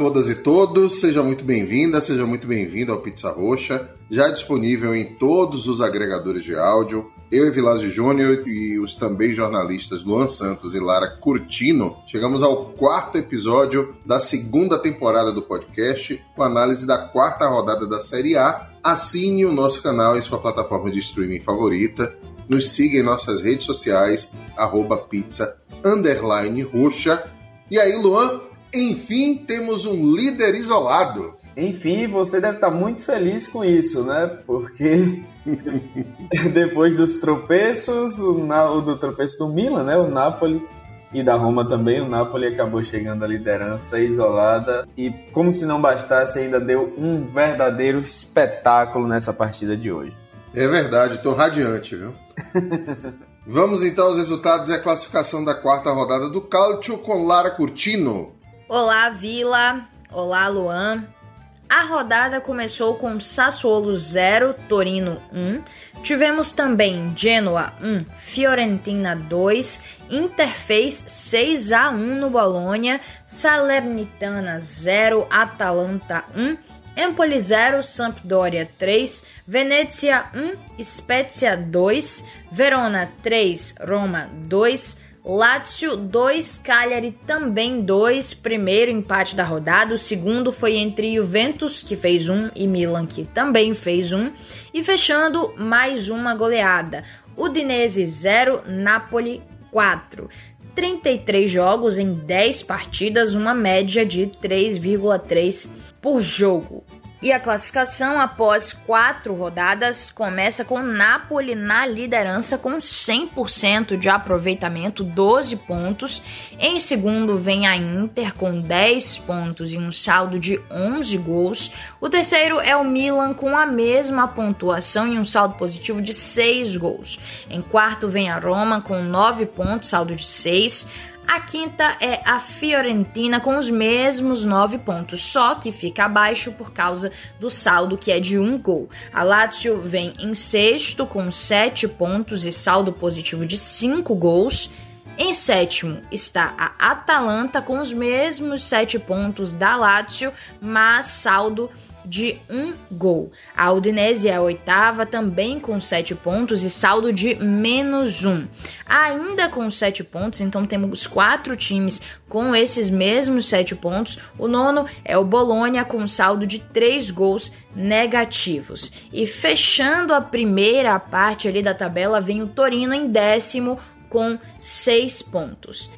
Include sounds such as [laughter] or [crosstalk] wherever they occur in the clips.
Todas e todos, seja muito bem-vinda, seja muito bem-vindo ao Pizza Roxa, já disponível em todos os agregadores de áudio. Eu, Evilásio Júnior e os também jornalistas Luan Santos e Lara Curtino chegamos ao quarto episódio da segunda temporada do podcast, com análise da quarta rodada da Série A. Assine o nosso canal em sua plataforma de streaming favorita. Nos siga em nossas redes sociais, arroba pizza, underline roxa. E aí, Luan, enfim, temos um líder isolado. Enfim, você deve estar muito feliz com isso, né? Porque [laughs] depois dos tropeços, o, o, do tropeço do Milan, né? O Napoli e da Roma também, o Napoli acabou chegando à liderança isolada e, como se não bastasse, ainda deu um verdadeiro espetáculo nessa partida de hoje. É verdade, estou radiante, viu? [laughs] Vamos então aos resultados e a classificação da quarta rodada do Calcio com Lara Curtino. Olá, Vila. Olá, Luan. A rodada começou com Sassuolo 0, Torino 1. Tivemos também Genoa 1, Fiorentina 2, Inter fez 6 a 1 no Bolonha, Salernitana 0, Atalanta 1, Empoli 0, Sampdoria 3, Venezia 1, Spezia 2, Verona 3, Roma 2, Lazio 2, Cagliari também 2, primeiro empate da rodada, o segundo foi entre Juventus, que fez um, e Milan, que também fez um, e fechando mais uma goleada, Udinese 0, Napoli 4. 33 jogos em 10 partidas, uma média de 3,3 por jogo. E a classificação após quatro rodadas começa com Napoli na liderança com 100% de aproveitamento, 12 pontos. Em segundo vem a Inter com 10 pontos e um saldo de 11 gols. O terceiro é o Milan com a mesma pontuação e um saldo positivo de 6 gols. Em quarto vem a Roma com 9 pontos, saldo de 6. A quinta é a Fiorentina com os mesmos nove pontos, só que fica abaixo por causa do saldo que é de um gol. A Lazio vem em sexto com sete pontos e saldo positivo de cinco gols. Em sétimo está a Atalanta com os mesmos sete pontos da Lazio, mas saldo positivo de um gol. A Udinese é a oitava, também com sete pontos e saldo de menos um. Ainda com sete pontos, então temos quatro times com esses mesmos sete pontos. O nono é o Bolonha com saldo de três gols negativos. E fechando a primeira parte ali da tabela, vem o Torino em décimo com seis pontos.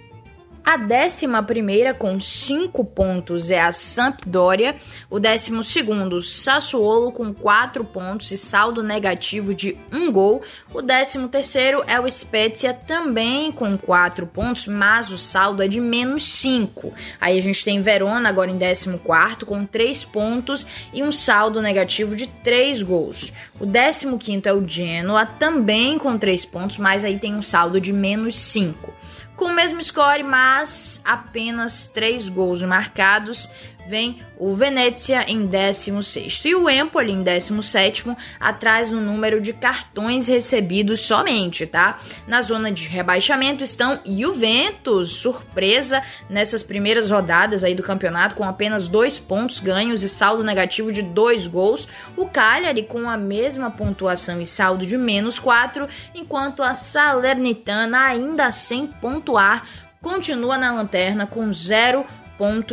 A décima primeira com cinco pontos é a Sampdoria, o décimo segundo Sassuolo com quatro pontos e saldo negativo de um gol, o décimo terceiro é o Spezia também com quatro pontos, mas o saldo é de menos cinco. Aí a gente tem Verona agora em décimo quarto com três pontos e um saldo negativo de três gols. O décimo quinto é o Genoa também com três pontos, mas aí tem um saldo de menos cinco com o mesmo score, mas apenas 3 gols marcados vem o Venezia em 16 e o Empoli em 17 atrás no número de cartões recebidos somente, tá? Na zona de rebaixamento estão Juventus, surpresa nessas primeiras rodadas aí do campeonato com apenas dois pontos ganhos e saldo negativo de dois gols. O Cagliari com a mesma pontuação e saldo de menos 4, enquanto a Salernitana ainda sem pontuar continua na lanterna com zero ponto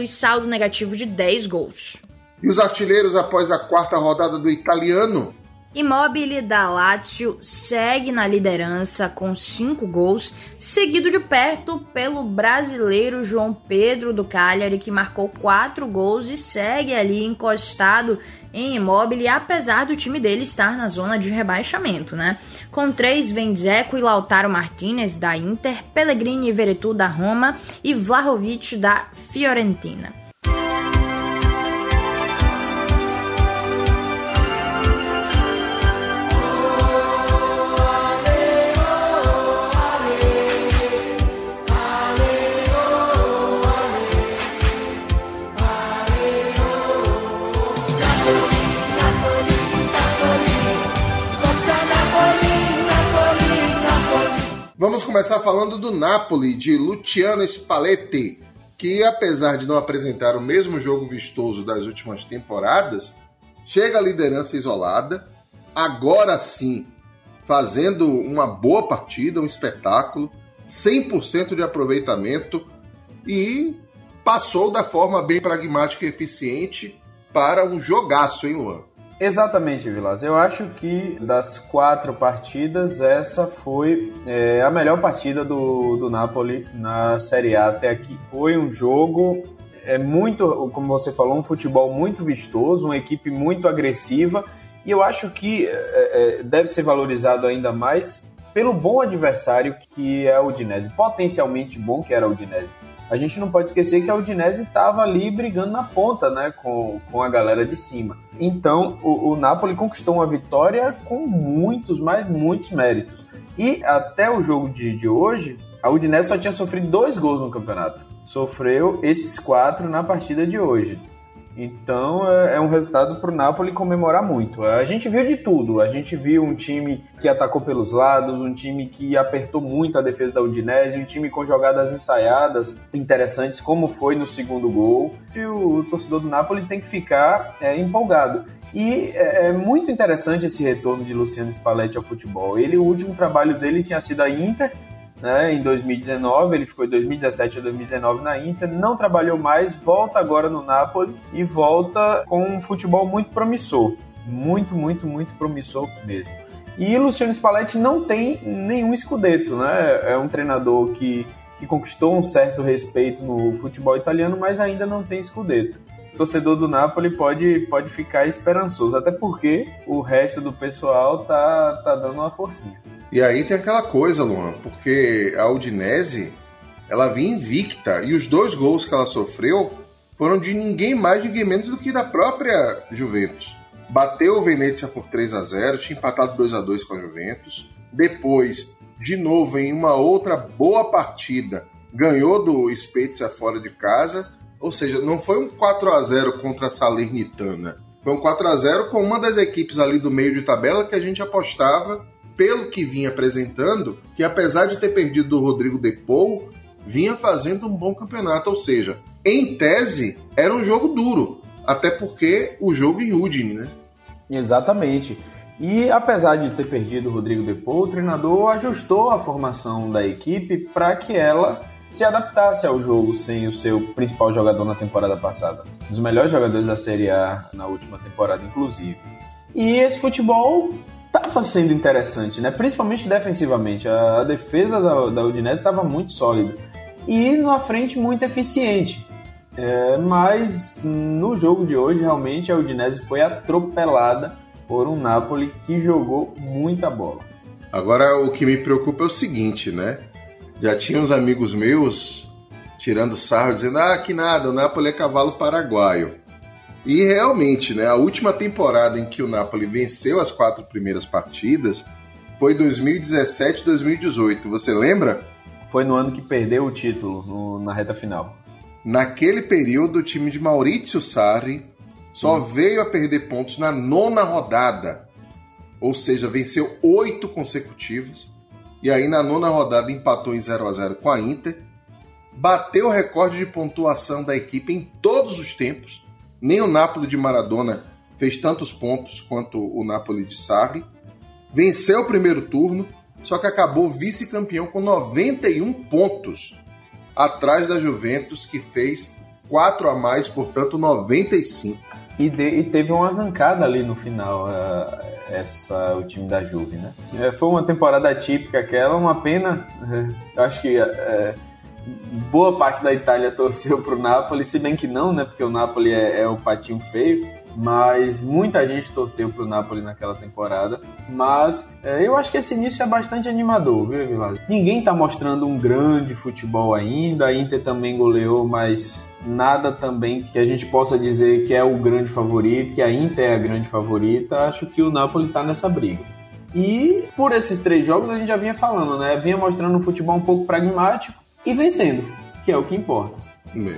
e saldo negativo de 10 gols. E os artilheiros após a quarta rodada do italiano? Immobile da Lazio segue na liderança com 5 gols, seguido de perto pelo brasileiro João Pedro do Cagliari, que marcou 4 gols e segue ali encostado em Immobile, apesar do time dele estar na zona de rebaixamento, né? Com 3 vem e Lautaro Martinez da Inter, Pellegrini e Veretu da Roma e Vlahovic da Fiorentina. Começar falando do Napoli, de Luciano Spalletti. que apesar de não apresentar o mesmo jogo vistoso das últimas temporadas, chega à liderança isolada, agora sim fazendo uma boa partida, um espetáculo, 100% de aproveitamento e passou da forma bem pragmática e eficiente para um jogaço, hein, Luan? Exatamente, Vilas. Eu acho que das quatro partidas, essa foi é, a melhor partida do, do Napoli na Série A até aqui. Foi um jogo é muito, como você falou, um futebol muito vistoso, uma equipe muito agressiva e eu acho que é, é, deve ser valorizado ainda mais pelo bom adversário que é a Udinese, potencialmente bom que era a Udinese. A gente não pode esquecer que a Udinese estava ali brigando na ponta, né, com, com a galera de cima. Então, o, o Napoli conquistou uma vitória com muitos, mas muitos méritos. E até o jogo de, de hoje, a Udinese só tinha sofrido dois gols no campeonato. Sofreu esses quatro na partida de hoje. Então é, é um resultado para o Napoli comemorar muito. A gente viu de tudo. A gente viu um time que atacou pelos lados, um time que apertou muito a defesa da Udinese, um time com jogadas ensaiadas interessantes, como foi no segundo gol. E o, o torcedor do Napoli tem que ficar é, empolgado. E é, é muito interessante esse retorno de Luciano Spalletti ao futebol. Ele, o último trabalho dele tinha sido a Inter, né, em 2019, ele ficou em 2017 a 2019 na Inter, não trabalhou mais, volta agora no Napoli e volta com um futebol muito promissor, muito, muito, muito promissor mesmo. E Luciano Spalletti não tem nenhum escudeto, né? É um treinador que, que conquistou um certo respeito no futebol italiano, mas ainda não tem escudeto. O torcedor do Napoli pode, pode ficar esperançoso, até porque o resto do pessoal tá, tá dando uma forcinha. E aí tem aquela coisa, Luan, porque a Udinese ela vinha invicta e os dois gols que ela sofreu foram de ninguém mais, ninguém menos do que da própria Juventus. Bateu o Venezia por 3 a 0 tinha empatado 2 a 2 com a Juventus. Depois, de novo, em uma outra boa partida, ganhou do Spezia fora de casa. Ou seja, não foi um 4 a 0 contra a Salernitana. Foi um 4 a 0 com uma das equipes ali do meio de tabela que a gente apostava pelo que vinha apresentando, que apesar de ter perdido o Rodrigo Depou, vinha fazendo um bom campeonato. Ou seja, em tese, era um jogo duro. Até porque o jogo em Udine, né? Exatamente. E apesar de ter perdido o Rodrigo Depou, o treinador ajustou a formação da equipe para que ela se adaptasse ao jogo sem o seu principal jogador na temporada passada. Um dos melhores jogadores da Série A na última temporada, inclusive. E esse futebol estava sendo interessante, né? Principalmente defensivamente. A, a defesa da, da Udinese estava muito sólida e na frente muito eficiente. É, mas no jogo de hoje, realmente, a Udinese foi atropelada por um Napoli que jogou muita bola. Agora, o que me preocupa é o seguinte, né? Já tinha uns amigos meus tirando sarro, dizendo: ah, que nada, o Napoli é cavalo paraguaio. E realmente, né, a última temporada em que o Napoli venceu as quatro primeiras partidas foi 2017-2018. Você lembra? Foi no ano que perdeu o título no, na reta final. Naquele período, o time de Maurizio Sarri só hum. veio a perder pontos na nona rodada. Ou seja, venceu oito consecutivos. E aí, na nona rodada, empatou em 0 a 0 com a Inter. Bateu o recorde de pontuação da equipe em todos os tempos nem o Napoli de Maradona fez tantos pontos quanto o Napoli de Sarri. Venceu o primeiro turno, só que acabou vice-campeão com 91 pontos, atrás da Juventus, que fez 4 a mais, portanto 95. E, de, e teve uma arrancada ali no final, uh, essa, o time da Juve, né? É, foi uma temporada típica aquela, uma pena. [laughs] Eu acho que uh, boa parte da Itália [laughs] torceu para o Napoli, se bem que não, né? Porque o Napoli é, é o patinho feio. Mas muita gente torceu para o Napoli naquela temporada. Mas é, eu acho que esse início é bastante animador, viu, Vilas? Ninguém está mostrando um grande futebol ainda. A Inter também goleou, mas nada também que a gente possa dizer que é o grande favorito, que a Inter é a grande favorita. Acho que o Napoli está nessa briga. E por esses três jogos a gente já vinha falando, né? Vinha mostrando um futebol um pouco pragmático e vencendo, que é o que importa.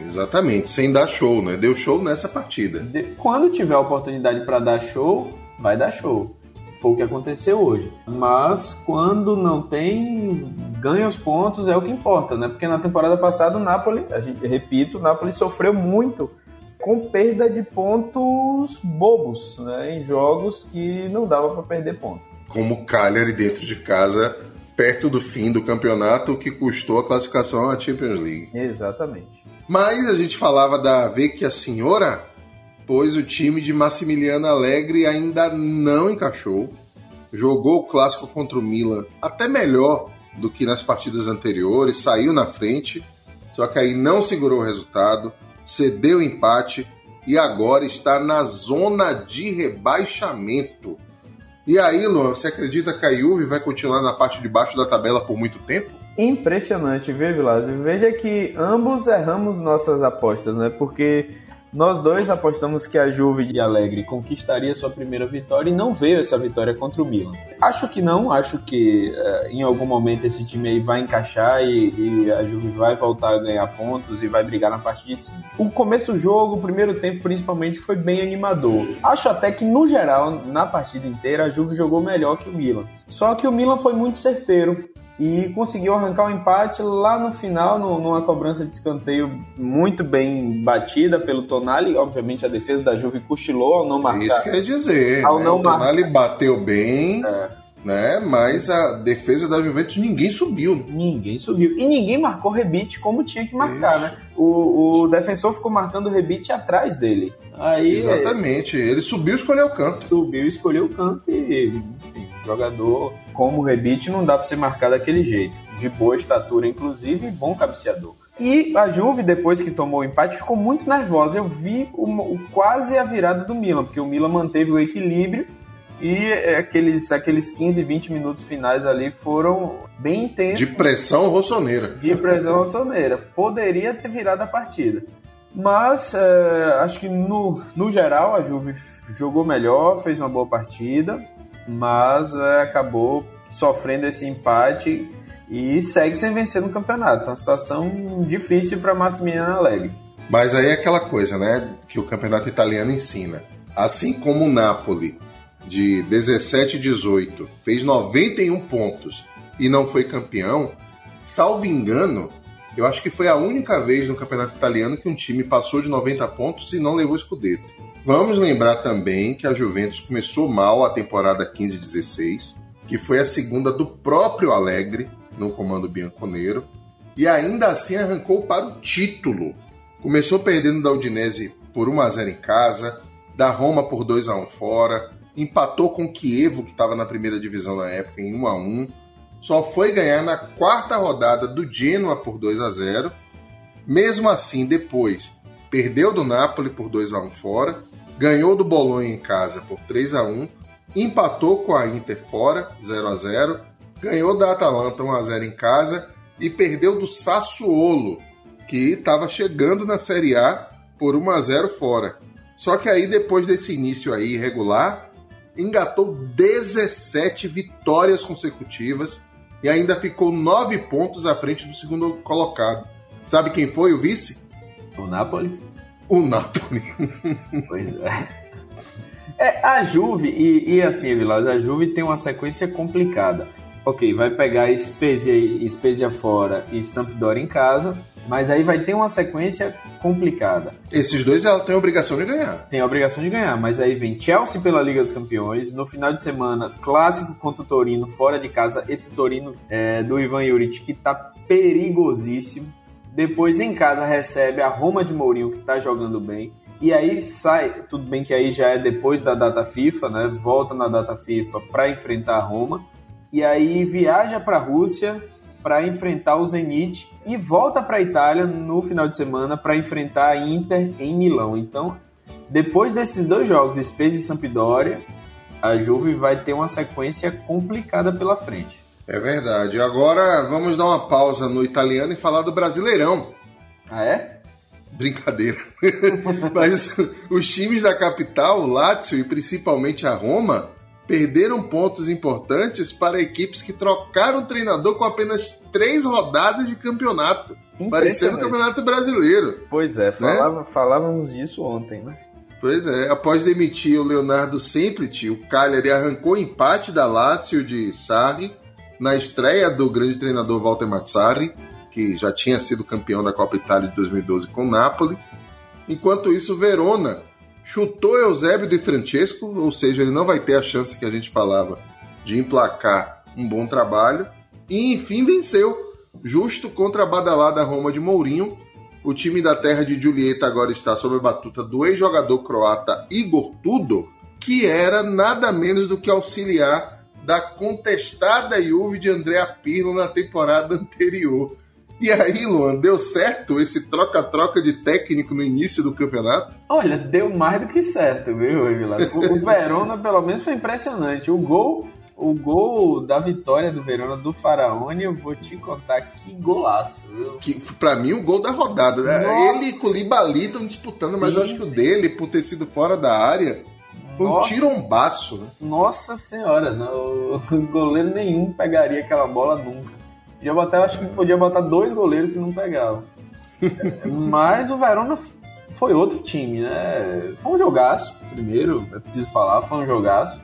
Exatamente, sem dar show, né? Deu show nessa partida. Quando tiver a oportunidade para dar show, vai dar show. Foi o que aconteceu hoje. Mas quando não tem, ganha os pontos é o que importa, né? Porque na temporada passada o Napoli, a gente repito, o Napoli sofreu muito com perda de pontos bobos, né? Em jogos que não dava para perder pontos. Como o Cagliari dentro de casa, perto do fim do campeonato, que custou a classificação à Champions League. Exatamente. Mas a gente falava da Vecchia Senhora, pois o time de Massimiliano Alegre ainda não encaixou. Jogou o clássico contra o Milan até melhor do que nas partidas anteriores, saiu na frente, só que aí não segurou o resultado, cedeu o empate e agora está na zona de rebaixamento. E aí, Luan, você acredita que a Juve vai continuar na parte de baixo da tabela por muito tempo? Impressionante, viu, Vilásio? Veja que ambos erramos nossas apostas, né? Porque nós dois apostamos que a Juve de Alegre conquistaria sua primeira vitória e não veio essa vitória contra o Milan. Acho que não, acho que uh, em algum momento esse time aí vai encaixar e, e, a Juve vai voltar a ganhar pontos e vai brigar na parte de cima. O começo do jogo, o primeiro tempo principalmente, foi bem animador. Acho até que no geral, na partida inteira, a Juve jogou melhor que o Milan. Só que o Milan foi muito certeiro e conseguiu arrancar o um empate lá no final, no, numa cobrança de escanteio muito bem batida pelo Tonali. Obviamente a defesa da Juve cochilou ao não marcar. Isso quer dizer, ao né? não o Tonali marcar. bateu bem. É. Né? Mas a defesa da Juventus ninguém subiu. Ninguém subiu. E ninguém marcou rebite como tinha que marcar, Isso. né? O, o defensor ficou marcando o rebite atrás dele. Aí, Exatamente. Ele subiu e escolheu o canto. Subiu e escolheu o canto e enfim, jogador como o Rebite não dá para ser marcado daquele jeito. De boa estatura, inclusive, e bom cabeceador. E a Juve, depois que tomou o empate, ficou muito nervosa. Eu vi o, o, quase a virada do Milan, porque o Milan manteve o equilíbrio e é, aqueles, aqueles 15, 20 minutos finais ali foram bem intensos. De pressão rossoneira. De pressão rossoneira. Poderia ter virado a partida. Mas é, acho que no, no geral a Juve jogou melhor, fez uma boa partida mas é, acabou sofrendo esse empate e segue sem vencer no campeonato. Uma situação difícil para Massimiliano Alegre. Mas aí é aquela coisa, né, que o campeonato italiano ensina. Assim como o Napoli, de 17 e 18, fez 91 pontos e não foi campeão, salvo engano, eu acho que foi a única vez no campeonato italiano que um time passou de 90 pontos e não levou escudeto. Vamos lembrar também que a Juventus começou mal a temporada 15-16, que foi a segunda do próprio Alegre no comando bianconeiro, e ainda assim arrancou para o título. Começou perdendo da Udinese por 1 a 0 em casa, da Roma por 2 a 1 fora, empatou com o Chievo, que estava na primeira divisão na época, em 1 a 1 só foi ganhar na quarta rodada do Genoa por 2 a 0 Mesmo assim, depois, perdeu do Napoli por 2 a 1 fora ganhou do Bolonha em casa por 3 a 1 empatou com a Inter fora, 0 a 0 ganhou da Atalanta 1 a 0 em casa e perdeu do Sassuolo, que estava chegando na Série A por 1 a 0 fora. Só que aí depois desse início aí irregular, engatou 17 vitórias consecutivas e ainda ficou 9 pontos à frente do segundo colocado. Sabe quem foi o vice? O Napoli o Napoli. [laughs] Pois é. É, a Juve, e, e assim, Vilas, a Juve tem uma sequência complicada. Ok, vai pegar Spezia, Spezia fora e Sampdoria em casa, mas aí vai ter uma sequência complicada. Esses dois ela tem a obrigação de ganhar. Tem a obrigação de ganhar, mas aí vem Chelsea pela Liga dos Campeões, no final de semana, clássico contra o Torino, fora de casa, esse Torino é, do Ivan Juric que tá perigosíssimo. Depois em casa recebe a Roma de Mourinho, que está jogando bem. E aí sai, tudo bem que aí já é depois da data FIFA, né? Volta na data FIFA para enfrentar a Roma. E aí viaja para a Rússia para enfrentar o Zenit e volta para a Itália no final de semana para enfrentar a Inter em Milão. Então, depois desses dois jogos, Spezia e Sampdoria, a Juve vai ter uma sequência complicada pela frente. É verdade. Agora vamos dar uma pausa no italiano e falar do Brasileirão. Ah, é? Brincadeira. [laughs] Mas os times da capital, o Lazio e principalmente a Roma, perderam pontos importantes para equipes que trocaram treinador com apenas três rodadas de campeonato, parecendo o Campeonato Brasileiro. Pois é, né? falava, né? falávamos disso ontem, né? Pois é, após demitir o Leonardo Semplici, o Cagliari arrancou empate da Lazio de Sarri na estreia do grande treinador Walter Mazzarri, que já tinha sido campeão da Copa Itália de 2012 com o Napoli. Enquanto isso, Verona chutou Eusébio de Francesco, ou seja, ele não vai ter a chance que a gente falava de emplacar um bom trabalho. E enfim venceu, justo contra a badalada Roma de Mourinho. O time da terra de Julieta agora está sob a batuta do ex-jogador croata Igor Tudor, que era nada menos do que auxiliar da contestada Juve de Andrea Pirlo na temporada anterior. E aí, Luan, deu certo esse troca-troca de técnico no início do campeonato? Olha, deu mais do que certo, viu, Vilar? O, o Verona, pelo menos, foi impressionante. O gol o gol da vitória do Verona do Faraone, eu vou te contar que golaço. Viu? Que, pra mim, o gol da rodada. É, Nossa. Ele e o Koulibaly estão disputando, mas sim, eu acho que o dele, por ter sido fora da área, foi um tirombaço. Né? Nossa senhora, não, goleiro nenhum pegaria aquela bola nunca. Podia botar, acho que podia botar dois goleiros que não pegavam. [laughs] Mas o Verona foi outro time, né? Foi um jogaço, primeiro, é preciso falar, foi um jogaço.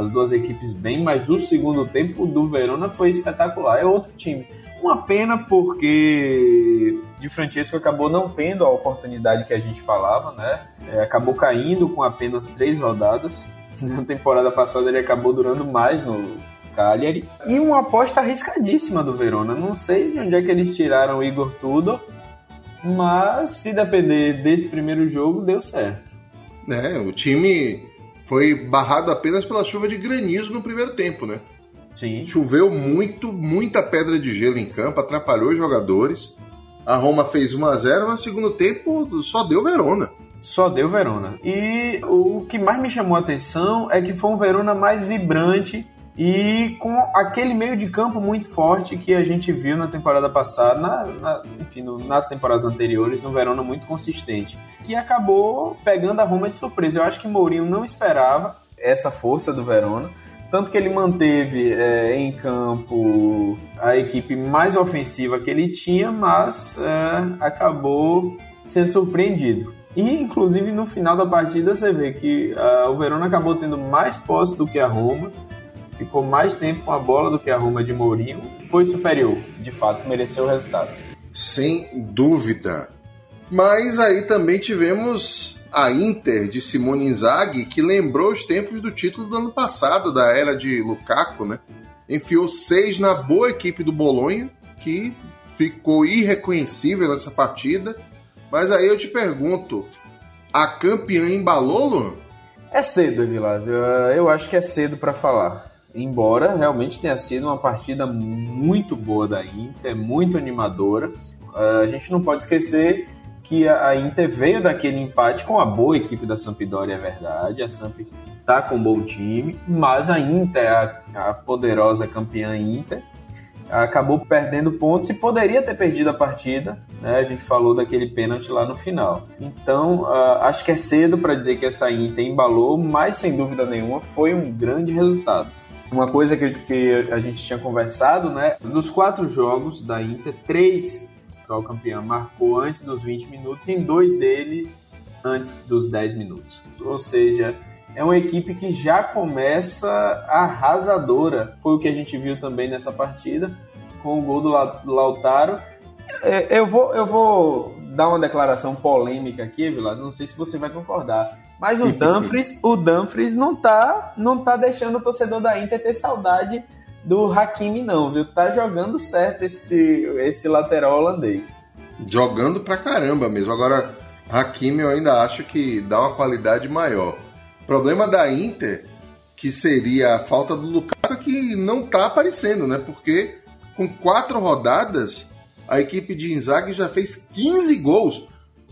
As duas equipes bem, mas o segundo tempo do Verona foi espetacular. É outro time. Uma pena porque Di Francesco acabou não tendo a oportunidade que a gente falava, né? É, acabou caindo com apenas três rodadas. [laughs] Na temporada passada ele acabou durando mais no, Cagliari. E uma aposta arriscadíssima do Verona. Não sei de onde é que eles tiraram o Igor Tudor, mas se depender desse primeiro jogo, deu certo. É, o time foi barrado apenas pela chuva de granizo no primeiro tempo, né? Sim. Choveu muito, muita pedra de gelo em campo, atrapalhou os jogadores. A Roma fez 1 a 0 mas no segundo tempo só deu Verona. Só deu Verona. E o que mais me chamou a atenção é que foi um Verona mais vibrante e com aquele meio de campo muito forte que a gente viu na temporada passada, na, na, enfim, no, nas temporadas anteriores, um Verona muito consistente, que acabou pegando a Roma de surpresa. Eu acho que Mourinho não esperava essa força do Verona, tanto que ele manteve é, em campo a equipe mais ofensiva que ele tinha, mas é, acabou sendo surpreendido. E, inclusive, no final da partida, você vê que uh, o Verona acabou tendo mais posse do que a Roma, ficou mais tempo com a bola do que a Roma de Mourinho, foi superior, de fato, mereceu o resultado. Sem dúvida. Mas aí também tivemos a Inter de Simone Inzaghi, que lembrou os tempos do título do ano passado, da era de Lukaku, né? Enfiou seis na boa equipe do Bolonha, que ficou irreconhecível nessa partida. Mas aí eu te pergunto, a campeã embalou, Luan? É cedo, Vilásio. Eu acho que é cedo para falar embora realmente tenha sido uma partida muito boa da Inter, muito animadora, uh, a gente não pode esquecer que a Inter veio daquele empate com a boa equipe da Sampdoria, é verdade, a Samp tá com um bom time, mas a Inter, a, a poderosa campeã Inter, acabou perdendo pontos e poderia ter perdido a partida. Né? A gente falou daquele pênalti lá no final. Então, uh, acho que é cedo para dizer que essa Inter embalou, mas sem dúvida nenhuma foi um grande resultado. Uma coisa que, que a gente tinha conversado, né? Nos quatro jogos da Inter, três o campeão marcou antes dos 20 minutos e em dois dele antes dos 10 minutos. Ou seja, é uma equipe que já começa arrasadora. Foi o que a gente viu também nessa partida, com o gol do Lautaro. É, eu vou, eu vou dar uma declaração polêmica aqui, Vilas, não sei se você vai concordar. Mas o [laughs] Dumfries, o Dumfries não tá, não tá deixando o torcedor da Inter ter saudade do Hakimi não, viu? Tá jogando certo esse esse lateral holandês. Jogando pra caramba mesmo. Agora, Hakimi eu ainda acho que dá uma qualidade maior. Problema da Inter que seria a falta do Lukaku que não tá aparecendo, né? Porque com quatro rodadas a equipe de Inzaghi já fez 15 gols.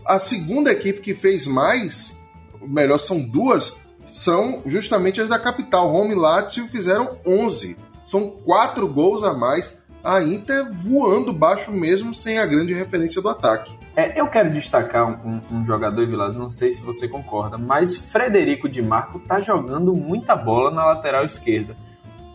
A segunda equipe que fez mais melhor, são duas, são justamente as da capital. Roma e Lazio fizeram 11. São quatro gols a mais. A Inter voando baixo mesmo, sem a grande referência do ataque. É, eu quero destacar um, um, jogador, Vilas, não sei se você concorda, mas Frederico Di Marco tá jogando muita bola na lateral esquerda.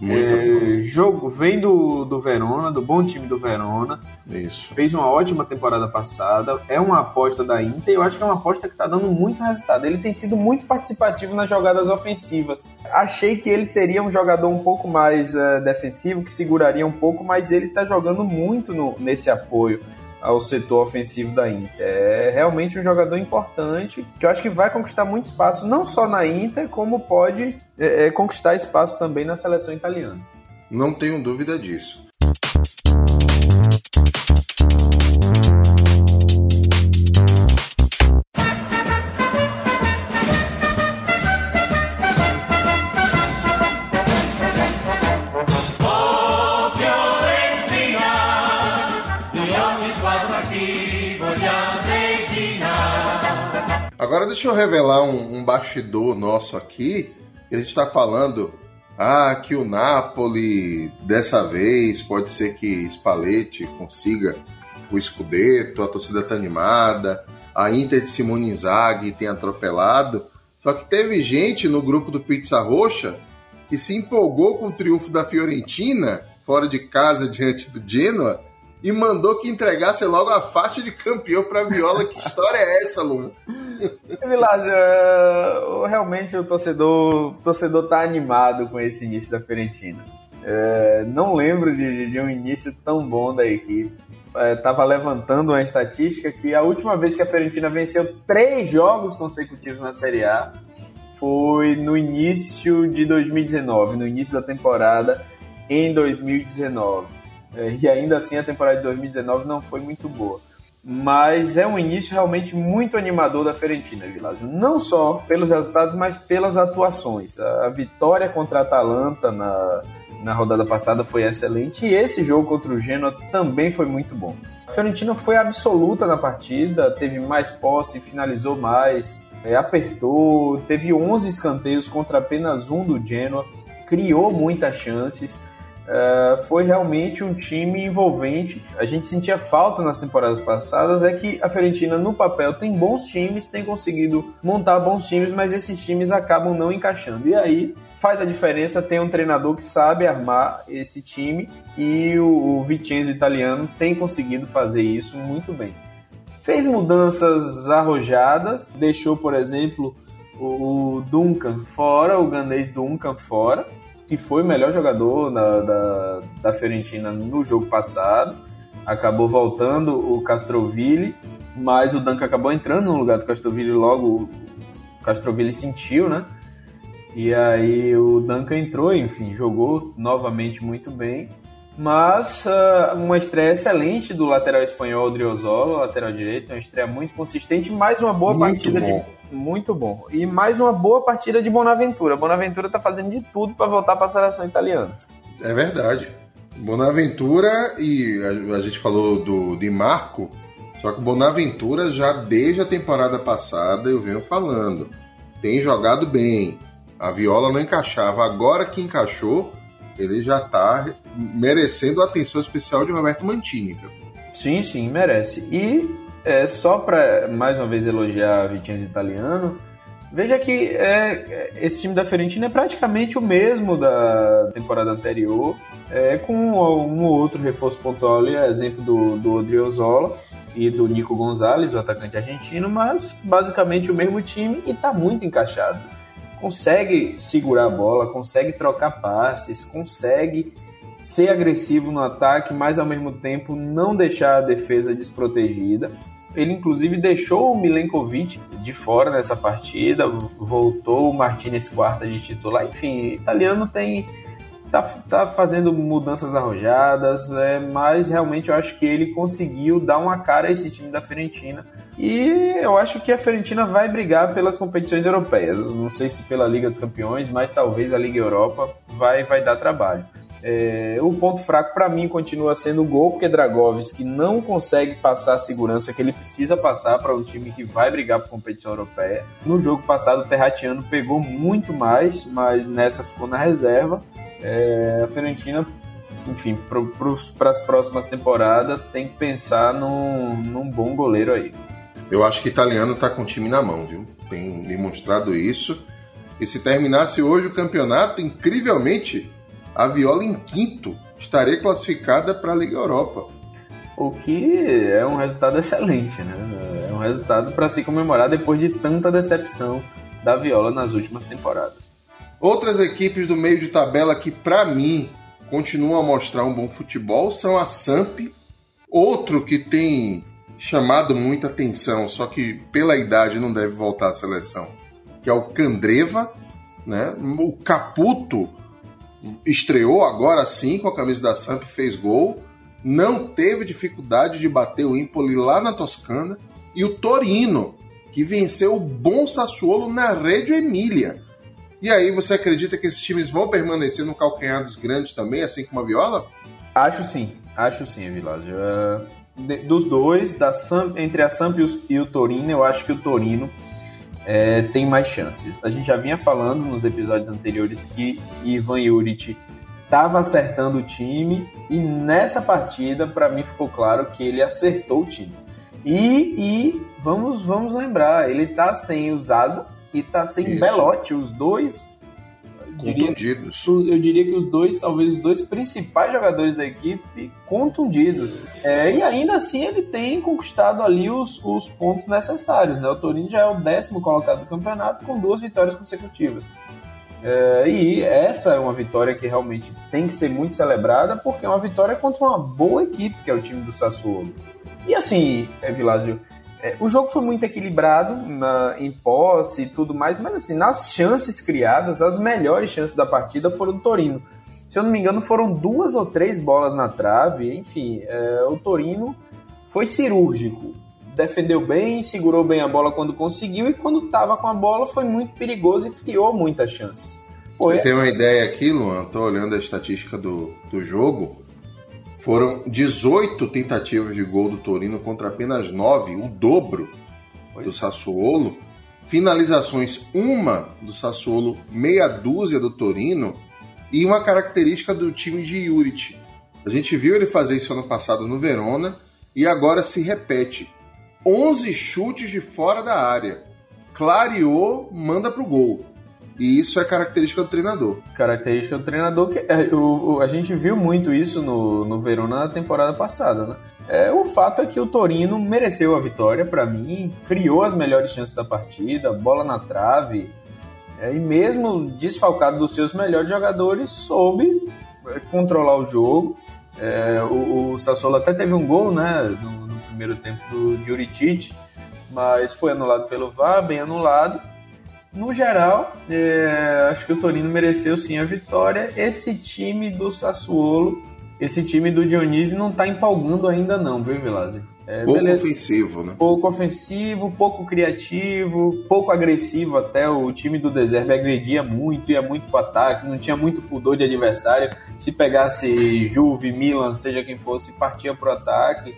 Muito é, jogo vem do, do Verona, do bom time do Verona. Isso. Fez uma ótima temporada passada. É uma aposta da Inter. Eu acho que é uma aposta que está dando muito resultado. Ele tem sido muito participativo nas jogadas ofensivas. Achei que ele seria um jogador um pouco mais uh, defensivo, que seguraria um pouco, mas ele está jogando muito no, nesse apoio ao setor ofensivo da Inter. É realmente um jogador importante que eu acho que vai conquistar muito espaço, não só na Inter, como pode é, é, conquistar espaço também na seleção italiana. Não tenho dúvida disso. Deixa eu revelar um, um bastidor nosso aqui. A gente está falando ah, que o Napoli dessa vez pode ser que Spalletti consiga o Scudetto, a torcida tá animada, a Inter de Simone Inzaghi tem atropelado. Só que teve gente no grupo do Pizza Roxa que se empolgou com o triunfo da Fiorentina fora de casa diante do Genoa e mandou que entregasse logo a faixa de campeão para Viola. Que história é essa, Luma? [laughs] Vilásio, é, realmente o torcedor, o torcedor tá animado com esse início da Fiorentina. É, não lembro de, de, um início tão bom da equipe. É, levantando uma estatística que a última vez que a Fiorentina venceu três jogos consecutivos na Série A foi no início de 2019, no início da temporada em 2019. É, e ainda assim a temporada de 2019 não foi muito boa. Mas é um início realmente muito animador da Fiorentina, Vilásio. Não só pelos resultados, mas pelas atuações. A vitória contra a Atalanta na, na rodada passada foi excelente e esse jogo contra o Genoa também foi muito bom. A Fiorentina foi absoluta na partida, teve mais posse, finalizou mais, é, apertou, teve 11 escanteios contra apenas um do Genoa, criou muitas chances Uh, foi realmente um time envolvente. A gente sentia falta nas temporadas passadas é que a Fiorentina no papel tem bons times, tem conseguido montar bons times, mas esses times acabam não encaixando. E aí faz a diferença ter um treinador que sabe armar esse time e o, o Vicenzo italiano tem conseguido fazer isso muito bem. Fez mudanças arrojadas, deixou, por exemplo, o Duncan fora, o ganês Duncan fora, que foi o melhor jogador da, da, da Fiorentina no jogo passado. Acabou voltando o Castroville, mas o Duncan acabou entrando no lugar do Castroville logo. O Castroville sentiu, né? E aí o Duncan entrou, enfim, jogou novamente muito bem. Mas uh, uma estreia excelente do lateral espanhol Driozola, lateral direito, uma estreia muito consistente, mais uma boa muito partida bom. de muito bom. E mais uma boa partida de Bonaventura. Bonaventura está fazendo de tudo para voltar para a seleção italiana. É verdade. Bonaventura e a, a, gente falou do Di Marco, só que Bonaventura já desde a temporada passada eu venho falando, tem jogado bem. A Viola não encaixava, agora que encaixou, ele já está merecendo a atenção especial de Roberto Mantini. Sim, sim, merece. E é, só para mais uma vez elogiar Vitinho Italiano, veja que é, esse time da Fiorentina é praticamente o mesmo da temporada anterior, é, com um ou outro reforço pontual, ali, exemplo do, do Odriozola e do Nico Gonzalez, o atacante argentino, mas basicamente o mesmo time e está muito encaixado. Consegue segurar a bola, consegue trocar passes, consegue ser agressivo no ataque, mas ao mesmo tempo não deixar a defesa desprotegida. Ele inclusive deixou o Milenkovic de fora nessa partida, voltou o Martinez quarta de titular. Enfim, italiano tem tá, tá fazendo mudanças arrojadas, é, mas realmente eu acho que ele conseguiu dar uma cara a esse time da Fiorentina. E eu acho que a Fiorentina vai brigar pelas competições europeias. Não sei se pela Liga dos Campeões, mas talvez a Liga Europa vai, vai dar trabalho. É, o ponto fraco para mim continua sendo o gol, porque Dragovski não consegue passar a segurança que ele precisa passar para um time que vai brigar por competição europeia. No jogo passado, o Terratiano pegou muito mais, mas nessa ficou na reserva. É, a Fiorentina, enfim, para as próximas temporadas, tem que pensar num, num bom goleiro aí. Eu acho que o italiano está com o time na mão, viu? Tem demonstrado isso. E se terminasse hoje o campeonato, incrivelmente a Viola em quinto estaria classificada para a Liga Europa. O que é um resultado excelente, né? É um resultado para se comemorar depois de tanta decepção da Viola nas últimas temporadas. Outras equipes do meio de tabela que, para mim, continuam a mostrar um bom futebol são a Samp, outro que tem chamado muita atenção, só que pela idade não deve voltar à seleção, que é o Candreva, né? O Caputo estreou agora sim com a camisa da Samp, fez gol, não teve dificuldade de bater o Empoli lá na Toscana, e o Torino, que venceu o bom Sassuolo na Reggio Emília. E aí, você acredita que esses times vão permanecer no calcanhar dos grandes também, assim como a Viola? Acho sim, acho sim, Vilásio. Uh, dos dois, da Sam, entre a Samp e o Torino, eu acho que o Torino é, tem mais chances. A gente já vinha falando nos episódios anteriores que Ivan Juric estava acertando o time e nessa partida, para mim, ficou claro que ele acertou o time. E, e vamos, vamos lembrar, ele tá sem o Zaza e tá sem Isso. Belotti, os dois contundidos. Diria, eu diria que os dois, talvez os dois principais jogadores da equipe contundidos. É, e ainda assim ele tem conquistado ali os, os pontos necessários. Né? O Torino já é o décimo colocado do campeonato com duas vitórias consecutivas. É, e essa é uma vitória que realmente tem que ser muito celebrada, porque é uma vitória contra uma boa equipe, que é o time do Sassuolo. E assim, é, Vilásio, é, o jogo foi muito equilibrado na, em posse e tudo mais, mas assim, nas chances criadas, as melhores chances da partida foram do Torino. Se eu não me engano, foram duas ou três bolas na trave, enfim, é, o Torino foi cirúrgico. Defendeu bem, segurou bem a bola quando conseguiu e quando estava com a bola foi muito perigoso e criou muitas chances. Foi... Tem uma ideia aqui, Luan? Tô olhando a estatística do, do jogo. Foram 18 tentativas de gol do Torino contra apenas 9, o dobro do Sassuolo. Finalizações, uma do Sassuolo, meia dúzia do Torino. E uma característica do time de Juric. A gente viu ele fazer isso ano passado no Verona e agora se repete. 11 chutes de fora da área. Clareou, manda pro gol. E isso é característica do treinador. Característica do treinador que é, o, o, a gente viu muito isso no, no Verona na temporada passada, né? É, o fato é que o Torino mereceu a vitória, para mim, criou as melhores chances da partida, bola na trave, é, e mesmo desfalcado dos seus melhores jogadores, soube é, controlar o jogo. É, o, o Sassuolo até teve um gol, né, no, no primeiro tempo do Juricic, mas foi anulado pelo VAR, bem anulado. No geral, é, acho que o Torino mereceu sim a vitória. Esse time do Sassuolo, esse time do Dionísio não está empolgando ainda não, viu, Vilazzi? É, pouco beleza. ofensivo, né? Pouco ofensivo, pouco criativo, pouco agressivo até. O time do Deserve agredia muito, ia muito para ataque, não tinha muito pudor de adversário. Se pegasse Juve, Milan, seja quem fosse, partia pro ataque.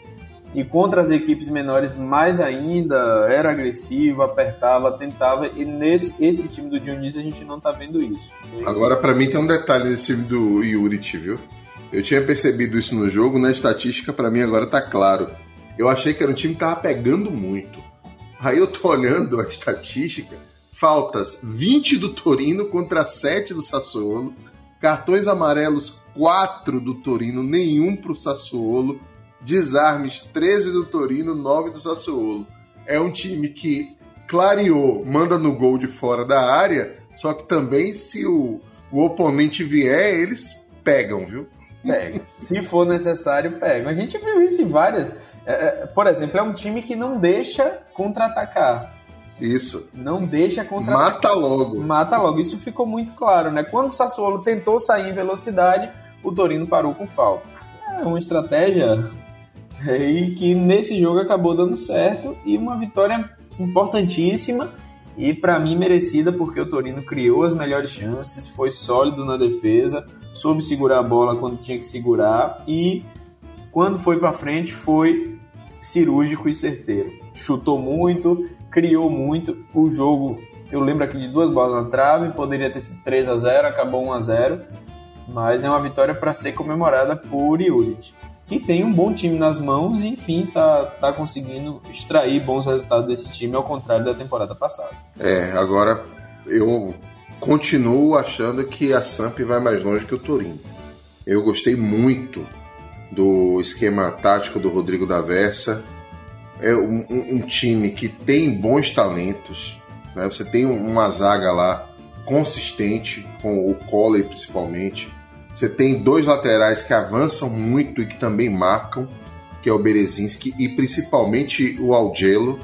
E contra as equipes menores, mais ainda, era agressivo, apertava, tentava. E nesse esse time do Dionísio a gente não tá vendo isso. Agora, para mim, tem um detalhe nesse time do Yurit, viu? Eu tinha percebido isso no jogo, na estatística, para mim agora tá claro. Eu achei que era um time que tava pegando muito. Aí eu tô olhando a estatística, faltas 20 do Torino contra 7 do Sassuolo, cartões amarelos 4 do Torino, nenhum pro Sassuolo desarmes 13 do Torino, 9 do Sassuolo. É um time que clareou, manda no gol de fora da área, só que também se o, o oponente vier, eles pegam, viu? Pega. se for necessário, pegam. A gente viu isso em várias. É, é, por exemplo, é um time que não deixa contra-atacar. Isso. Não deixa contra Mata logo. Mata logo. Isso ficou muito claro, né? Quando o Sassuolo tentou sair em velocidade, o Torino parou com falta. É uma estratégia [laughs] e que nesse jogo acabou dando certo e uma vitória importantíssima e para mim merecida porque o Torino criou as melhores chances, foi sólido na defesa, soube segurar a bola quando tinha que segurar e quando foi para frente foi cirúrgico e certeiro. Chutou muito, criou muito. O jogo, eu lembro aqui de duas bolas na trave, poderia ter sido 3 a 0, acabou 1 a 0, mas é uma vitória para ser comemorada por Juric que tem um bom time nas mãos e, enfim, tá, tá conseguindo extrair bons resultados desse time, ao contrário da temporada passada. É, agora eu continuo achando que a Samp vai mais longe que o Torino. Eu gostei muito do esquema tático do Rodrigo da Versa. É um, um time que tem bons talentos. Né? Você tem uma zaga lá consistente, com o Colley principalmente. Você tem dois laterais que avançam muito e que também marcam, que é o Berezinski e principalmente o Algelo.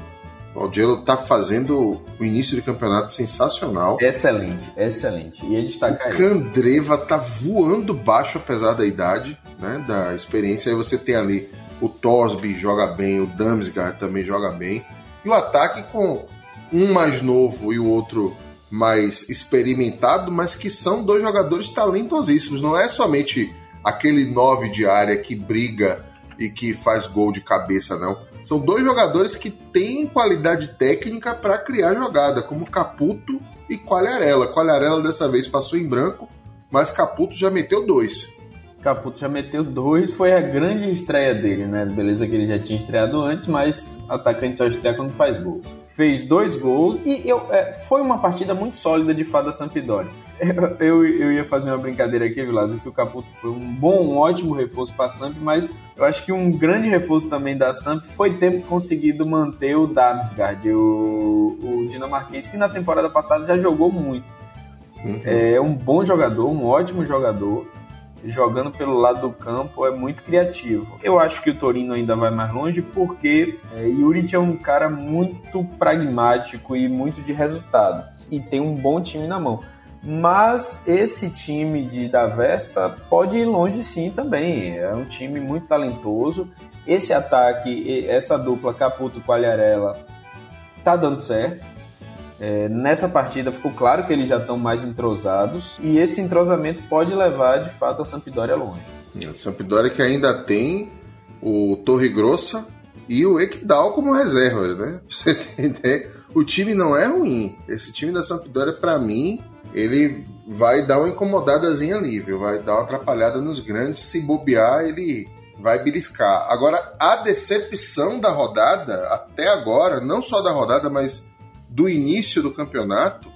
O Algelo está fazendo o início de campeonato sensacional. Excelente, excelente. E ele destaca aí. Candreva tá voando baixo apesar da idade, né, da experiência. Aí você tem ali o Torsby joga bem, o Damsgaard também joga bem. E o ataque com um mais novo e o outro mais experimentado, mas que são dois jogadores talentosíssimos. Não é somente aquele nove de área que briga e que faz gol de cabeça, não. São dois jogadores que têm qualidade técnica para criar jogada, como Caputo e Qualharela. Qualharela dessa vez passou em branco, mas Caputo já meteu dois. Caputo já meteu dois, foi a grande estreia dele, né? Beleza que ele já tinha estreado antes, mas atacante só estreia quando faz gol. Fez dois gols e eu, é, foi uma partida muito sólida de fato da Sampdoria. Eu, [laughs] eu, eu, ia fazer uma brincadeira aqui, Vilazo, que o Caputo foi um bom, um ótimo reforço para a Samp, mas eu acho que um grande reforço também da Samp foi ter conseguido manter o Damsgaard, o, o dinamarquês, que na temporada passada já jogou muito. Uhum. É um bom jogador, um ótimo jogador jogando pelo lado do campo é muito criativo. Eu acho que o Torino ainda vai mais longe porque é, Juric é um cara muito pragmático e muito de resultado e tem um bom time na mão. Mas esse time de Davessa pode ir longe sim também. É um time muito talentoso. Esse ataque, essa dupla Caputo Quagliarella tá dando certo. É, nessa partida ficou claro que eles já estão mais entrosados e esse entrosamento pode levar de fato a Sampdoria longe. A Sampdoria que ainda tem o Torre Grossa e o Ekdal como reservas, né? [laughs] Você tem O time não é ruim. Esse time da Sampdoria, para mim, ele vai dar uma incomodadazinha ali, viu? Vai dar uma atrapalhada nos grandes. Se bobear, ele vai beliscar. Agora, a decepção da rodada, até agora, não só da rodada, mas do início do campeonato,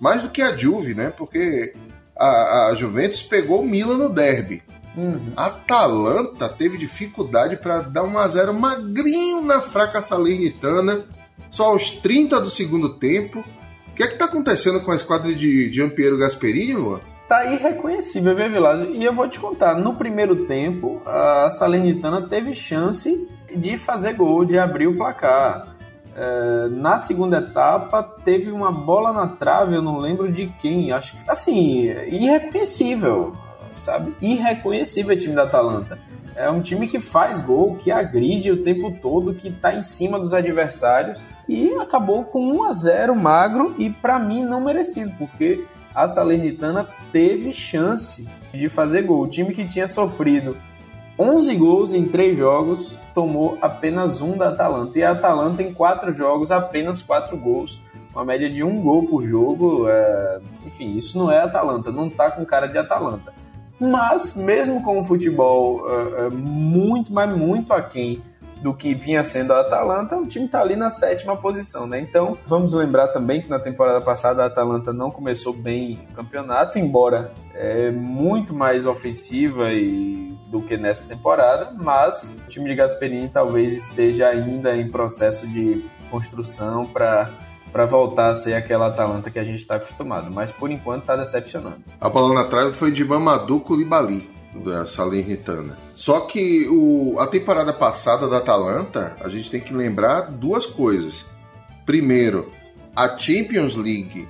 mais do que a Juve, né? Porque a, a Juventus pegou o Milan no derby. Uhum. A Atalanta teve dificuldade para dar um a 0 magrinho na fraca Salernitana, só aos 30 do segundo tempo. O que é que está acontecendo com a esquadra de Giampiero Gasperini, Luan? Tá irreconhecível, viu, Vilásio? E eu vou te contar, no primeiro tempo, a Salernitana teve chance de fazer gol, de abrir o placar. É, na segunda etapa teve uma bola na trave, eu não lembro de quem. Acho que assim, irreconhecível, sabe? Irreconhecível o time da Atalanta. É um time que faz gol, que agride o tempo todo, que está em cima dos adversários e acabou com 1 a 0 magro e para mim não merecido, porque a Salernitana teve chance de fazer gol. O time que tinha sofrido 11 gols em 3 jogos, tomou apenas um da Atalanta. E a Atalanta, em 4 jogos, apenas 4 gols. Uma média de um gol por jogo. É... Enfim, isso não é Atalanta, não tá com cara de Atalanta. Mas, mesmo com o futebol é, é, muito, mas muito aquém do que vinha sendo a Atalanta, o time está ali na sétima posição, né? Então, vamos lembrar também que na temporada passada a Atalanta não começou bem o campeonato, embora é muito mais ofensiva e do que nessa temporada, mas o time de Gasperini talvez esteja ainda em processo de construção para para voltar a ser aquela Atalanta que a gente está acostumado, mas por enquanto está decepcionando. A bola na trave foi de Mamadou Koulibaly da Salernitana. Só que o, a temporada passada da Atalanta, a gente tem que lembrar duas coisas. Primeiro, a Champions League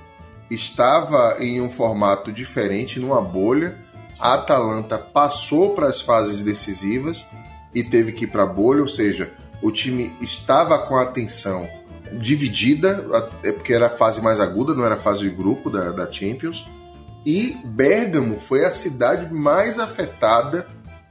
estava em um formato diferente, numa bolha. A Atalanta passou para as fases decisivas e teve que ir para a bolha, ou seja, o time estava com a atenção dividida, é porque era a fase mais aguda, não era a fase de grupo da, da Champions. E Bergamo foi a cidade mais afetada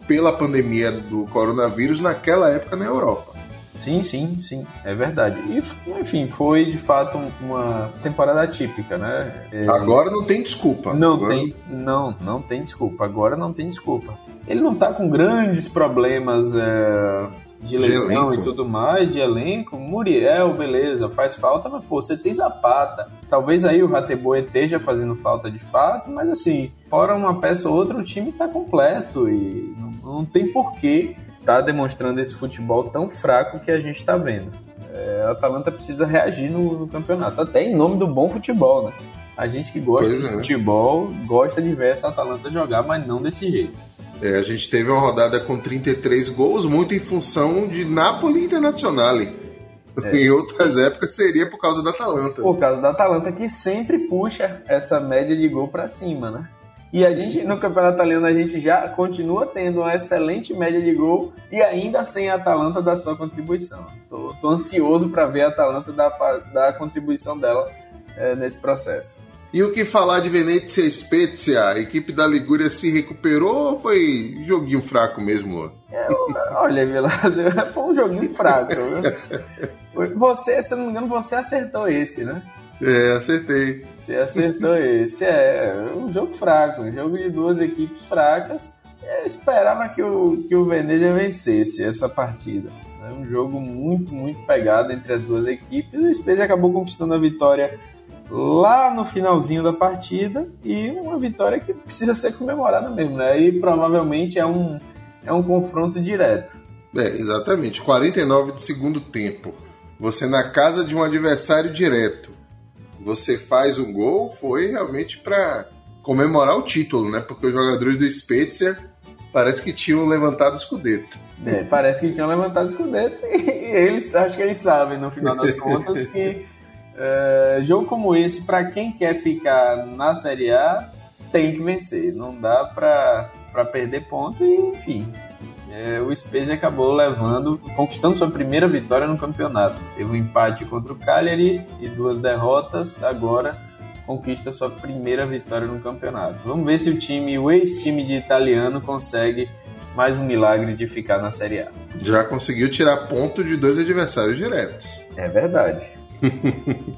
pela pandemia do coronavírus naquela época na Europa. Sim, sim, sim, é verdade. E, enfim, foi de fato uma temporada atípica, né? É... Agora não tem desculpa. Não Agora... tem, não, não tem desculpa. Agora não tem desculpa. Ele não tá com grandes problemas é, de lesão e tudo mais, de elenco, Muriel, beleza, faz falta, mas pô, você tem Zapata. Talvez aí o Rateboe esteja fazendo falta de fato, mas assim, fora uma peça ou outra, o time tá completo e não, não tem porquê tá demonstrando esse futebol tão fraco que a gente tá vendo. É, a Atalanta precisa reagir no, no, campeonato, até em nome do bom futebol, né? A gente que gosta pois de é. futebol gosta de ver essa Atalanta jogar, mas não desse jeito. É, a gente teve uma rodada com 33 gols, muito em função de Napoli Internazionale. É. [laughs] Em outras épocas seria por causa da Atalanta. Por causa da Atalanta que sempre puxa essa média de gol para cima, né? E a gente, no Campeonato Italiano, a gente já continua tendo uma excelente média de gol e ainda sem a Atalanta dar sua contribuição. Tô, tô ansioso para ver a Atalanta dar, dar a contribuição dela é, nesse processo. E o que falar de Venezia Spezia? A equipe da Ligúria se recuperou ou foi joguinho fraco mesmo? É, olha, Vilásio, [laughs] foi um joguinho fraco. Viu? Você, se eu não me engano, você acertou esse, né? É, acertei. Você acertou esse. É, um jogo fraco, um jogo de duas equipes fracas. Eu esperava que o, que o Venezia vencesse essa partida. É um jogo muito, muito pegado entre as duas equipes. O Spezia acabou conquistando a vitória lá no finalzinho da partida e uma vitória que precisa ser comemorada mesmo, né? E provavelmente é um, é um confronto direto. É, exatamente. 49 de segundo tempo. Você na casa de um adversário direto. Você faz um gol, foi realmente para comemorar o título, né? Porque os jogadores do Spezia parece que tinham levantado o escudeto. É, parece que tinham levantado o escudeto e eles, acho que eles sabem, no final das [laughs] contas, que é, jogo como esse, para quem quer ficar na Série A, tem que vencer. Não dá para perder ponto e, enfim. É, o Spezia acabou levando, conquistando sua primeira vitória no campeonato. Teve um empate contra o Cagliari e duas derrotas. Agora conquista sua primeira vitória no campeonato. Vamos ver se o time, o ex-time de italiano, consegue mais um milagre de ficar na Série A. Já conseguiu tirar ponto de dois adversários diretos. É verdade. [laughs]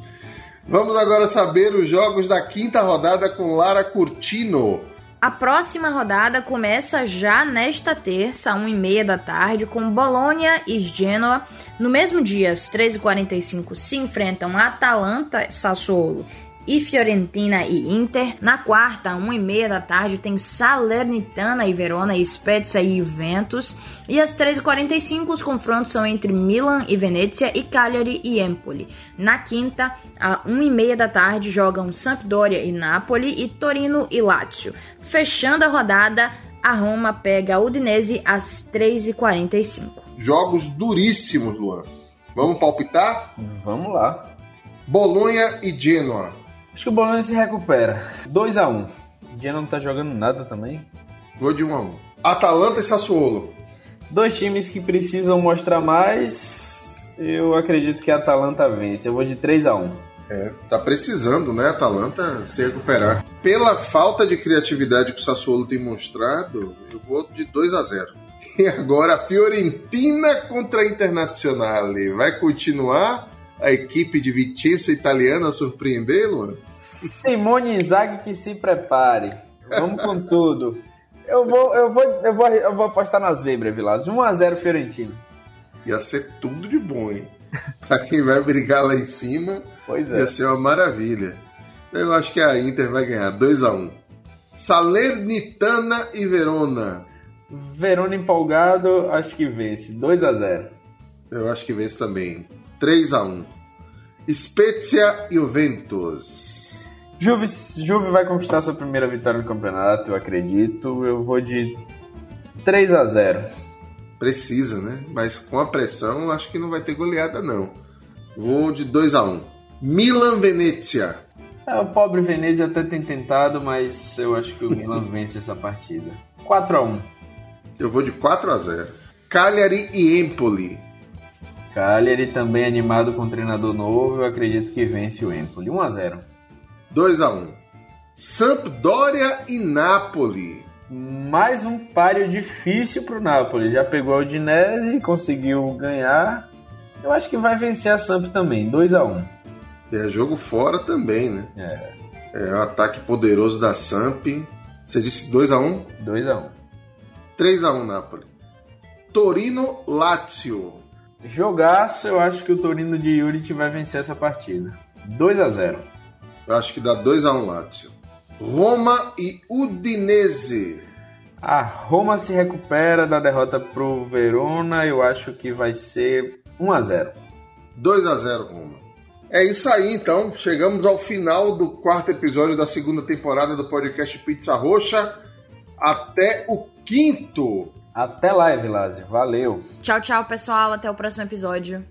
Vamos agora saber os jogos da quinta rodada com Lara Curtino. A próxima rodada começa já nesta terça, 1h30 da tarde, com Bolonha e Genoa. No mesmo dia, às 13h45, se enfrentam Atalanta Sassuolo e Fiorentina e Inter. Na quarta, 1 e meia da tarde, tem Salernitana e Verona, e Spezia e Juventus. E às 13h45, os confrontos são entre Milan e Venezia e Cagliari e Empoli. Na quinta, a 1 e meia da tarde, jogam Sampdoria e Napoli e Torino e Lazio. Fechando a rodada, a Roma pega a Udinese às 3h45. Jogos duríssimos, Luan. Vamos palpitar? Vamos lá. Bolonha e Genoa. Acho que o Bolonha se recupera. 2x1. Um. O Genoa não tá jogando nada também. Gol de 1 um a 1 um. Atalanta e Sassuolo. Dois times que precisam mostrar mais. Eu acredito que a Atalanta vence. Eu vou de 3 a 1 É, tá precisando, né, Atalanta se recuperar. Pela falta de criatividade que o Sassuolo tem mostrado, eu vou de 2 a 0 E agora a Fiorentina contra a Internazionale. Vai continuar a equipe de Vicenza italiana surpreendê-lo? Simone Inzaghi que se prepare. Vamos com tudo. Eu vou, eu vou, eu vou, eu vou apostar na zebra, Vilas. 1x0 Fiorentino. Ia ser tudo de bom, hein? pra quem vai brigar lá em cima, pois é. ia ser uma maravilha. Eu acho que a Inter vai ganhar 2x1. Salernitana e Verona. Verona empolgado, acho que vence. 2x0. Eu acho que vence também. 3 a 1 Spezia e Juventus. Juve, Juve vai conquistar sua primeira vitória no campeonato, eu acredito. Eu vou de 3 a 0 Precisa, né? Mas com a pressão, acho que não vai ter goleada, não. Vou de 2 a 1 Milan Venezia. É, o pobre Venezia até tem tentado, mas eu acho que o Milan [laughs] vence essa partida. 4 a 1 Eu vou de 4 a 0 Cagliari e Empoli. Cagliari também animado com treinador novo, eu acredito que vence o Empoli. 1 a 0. 2 a 1. Sampdoria e Napoli. Mais um páreo difícil para o Napoli. Já pegou a Udinese e conseguiu ganhar. Eu acho que vai vencer a Samp também. 2 a 1. É jogo fora também, né? É. É um ataque poderoso da Samp. Você disse 2 a 1? 2 a 1. 3 a 1 Napoli. Torino Lazio. Jogaço, eu acho que o Torino de Juric vai vencer essa partida. 2 a 0 Eu acho que dá 2 a 1 Lazio. Roma e Udinese. A Roma se recupera da derrota pro Verona, eu acho que vai ser 1 a 0 2 a 0 Roma. É isso aí, então. Chegamos ao final do quarto episódio da segunda temporada do podcast Pizza Roxa. Até o quinto. Até lá, Evilásio. Valeu. Tchau, tchau, pessoal. Até o próximo episódio.